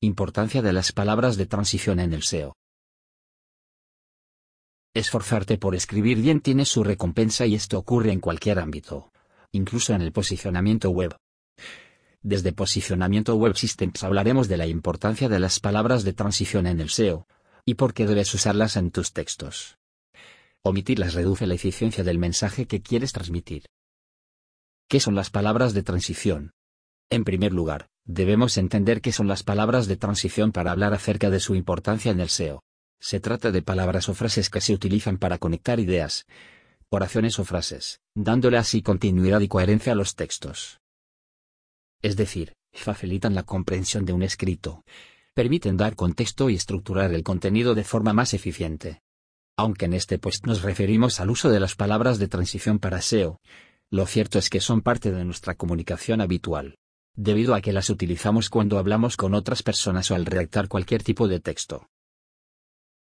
Importancia de las palabras de transición en el SEO. Esforzarte por escribir bien tiene su recompensa y esto ocurre en cualquier ámbito, incluso en el posicionamiento web. Desde Posicionamiento Web Systems hablaremos de la importancia de las palabras de transición en el SEO, y por qué debes usarlas en tus textos. Omitirlas reduce la eficiencia del mensaje que quieres transmitir. ¿Qué son las palabras de transición? En primer lugar, debemos entender qué son las palabras de transición para hablar acerca de su importancia en el SEO. Se trata de palabras o frases que se utilizan para conectar ideas, oraciones o frases, dándole así continuidad y coherencia a los textos es decir, facilitan la comprensión de un escrito, permiten dar contexto y estructurar el contenido de forma más eficiente. Aunque en este post nos referimos al uso de las palabras de transición para SEO, lo cierto es que son parte de nuestra comunicación habitual, debido a que las utilizamos cuando hablamos con otras personas o al redactar cualquier tipo de texto.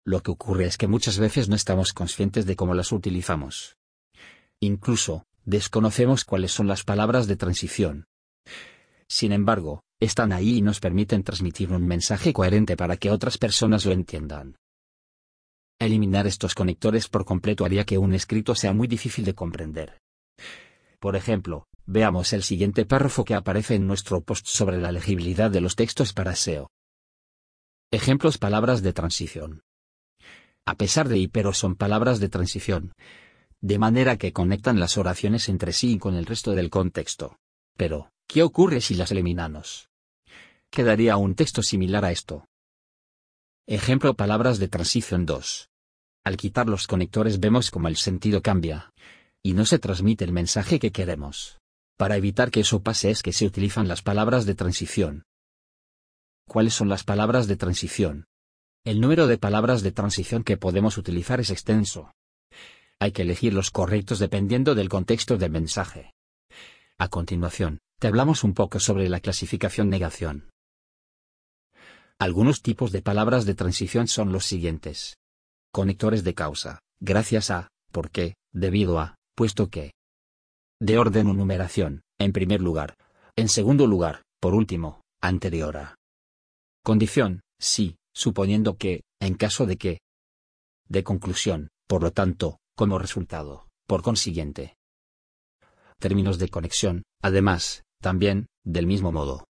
Lo que ocurre es que muchas veces no estamos conscientes de cómo las utilizamos. Incluso, desconocemos cuáles son las palabras de transición. Sin embargo, están ahí y nos permiten transmitir un mensaje coherente para que otras personas lo entiendan. Eliminar estos conectores por completo haría que un escrito sea muy difícil de comprender. Por ejemplo, veamos el siguiente párrafo que aparece en nuestro post sobre la legibilidad de los textos para SEO. Ejemplos palabras de transición. A pesar de y pero son palabras de transición. De manera que conectan las oraciones entre sí y con el resto del contexto. Pero, ¿Qué ocurre si las eliminamos? Quedaría un texto similar a esto. Ejemplo palabras de transición 2. Al quitar los conectores vemos como el sentido cambia. Y no se transmite el mensaje que queremos. Para evitar que eso pase es que se utilizan las palabras de transición. ¿Cuáles son las palabras de transición? El número de palabras de transición que podemos utilizar es extenso. Hay que elegir los correctos dependiendo del contexto del mensaje. A continuación, te hablamos un poco sobre la clasificación negación. Algunos tipos de palabras de transición son los siguientes. Conectores de causa, gracias a, por qué, debido a, puesto que. De orden o numeración, en primer lugar. En segundo lugar, por último, anterior a. Condición, sí, suponiendo que, en caso de que. De conclusión, por lo tanto, como resultado, por consiguiente. Términos de conexión, además, también, del mismo modo.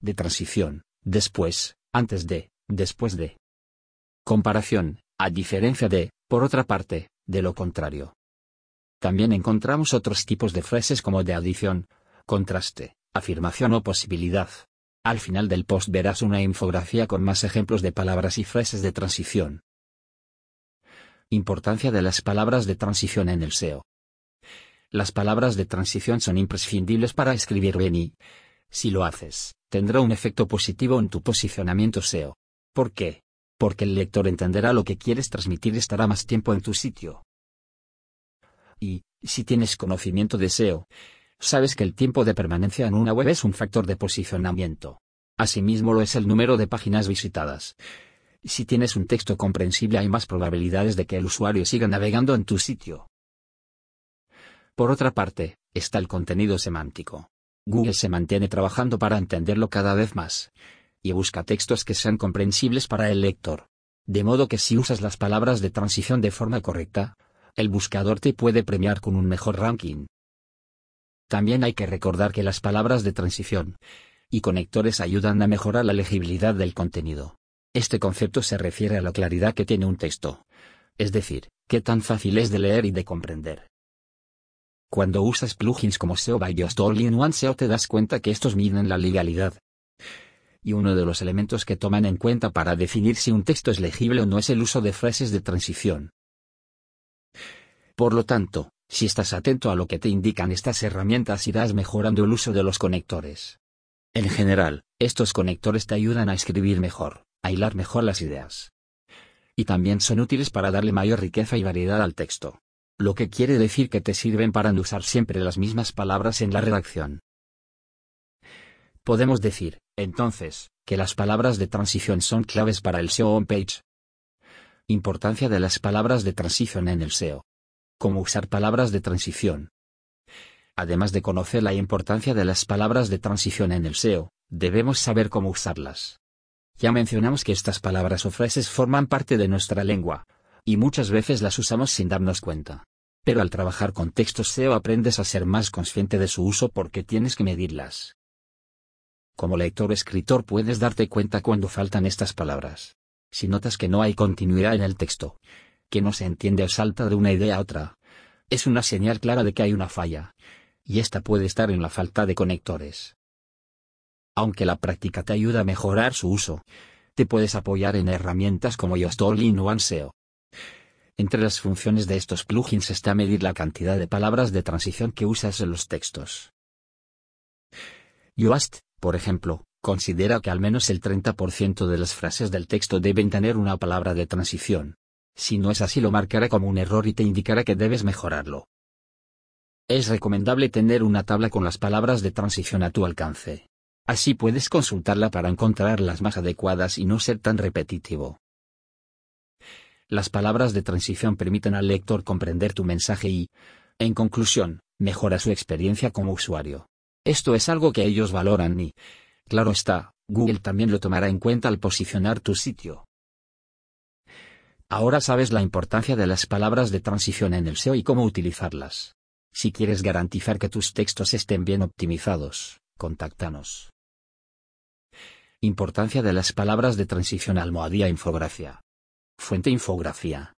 De transición, después, antes de, después de. Comparación, a diferencia de, por otra parte, de lo contrario. También encontramos otros tipos de frases como de adición, contraste, afirmación o posibilidad. Al final del post verás una infografía con más ejemplos de palabras y frases de transición. Importancia de las palabras de transición en el SEO. Las palabras de transición son imprescindibles para escribir bien y, si lo haces, tendrá un efecto positivo en tu posicionamiento SEO. ¿Por qué? Porque el lector entenderá lo que quieres transmitir y estará más tiempo en tu sitio. Y, si tienes conocimiento de SEO, sabes que el tiempo de permanencia en una web es un factor de posicionamiento. Asimismo lo es el número de páginas visitadas. Si tienes un texto comprensible hay más probabilidades de que el usuario siga navegando en tu sitio. Por otra parte, está el contenido semántico. Google se mantiene trabajando para entenderlo cada vez más. Y busca textos que sean comprensibles para el lector. De modo que si usas las palabras de transición de forma correcta, el buscador te puede premiar con un mejor ranking. También hay que recordar que las palabras de transición y conectores ayudan a mejorar la legibilidad del contenido. Este concepto se refiere a la claridad que tiene un texto. Es decir, qué tan fácil es de leer y de comprender. Cuando usas plugins como SEO by Just All in One SEO te das cuenta que estos miden la legalidad. Y uno de los elementos que toman en cuenta para definir si un texto es legible o no es el uso de frases de transición. Por lo tanto, si estás atento a lo que te indican estas herramientas irás mejorando el uso de los conectores. En general, estos conectores te ayudan a escribir mejor, a hilar mejor las ideas. Y también son útiles para darle mayor riqueza y variedad al texto lo que quiere decir que te sirven para no usar siempre las mismas palabras en la redacción. Podemos decir, entonces, que las palabras de transición son claves para el SEO on-page. Importancia de las palabras de transición en el SEO. Cómo usar palabras de transición. Además de conocer la importancia de las palabras de transición en el SEO, debemos saber cómo usarlas. Ya mencionamos que estas palabras o frases forman parte de nuestra lengua, y muchas veces las usamos sin darnos cuenta. Pero al trabajar con textos SEO aprendes a ser más consciente de su uso porque tienes que medirlas. Como lector o escritor puedes darte cuenta cuando faltan estas palabras. Si notas que no hay continuidad en el texto, que no se entiende o salta de una idea a otra, es una señal clara de que hay una falla, y esta puede estar en la falta de conectores. Aunque la práctica te ayuda a mejorar su uso, te puedes apoyar en herramientas como Yoast o OneSeo. Entre las funciones de estos plugins está medir la cantidad de palabras de transición que usas en los textos. Yoast, por ejemplo, considera que al menos el 30% de las frases del texto deben tener una palabra de transición. Si no es así lo marcará como un error y te indicará que debes mejorarlo. Es recomendable tener una tabla con las palabras de transición a tu alcance. Así puedes consultarla para encontrar las más adecuadas y no ser tan repetitivo. Las palabras de transición permiten al lector comprender tu mensaje y, en conclusión, mejora su experiencia como usuario. Esto es algo que ellos valoran y, claro está, Google también lo tomará en cuenta al posicionar tu sitio. Ahora sabes la importancia de las palabras de transición en el SEO y cómo utilizarlas. Si quieres garantizar que tus textos estén bien optimizados, contáctanos. Importancia de las palabras de transición almohadía infografía. Fuente infografía.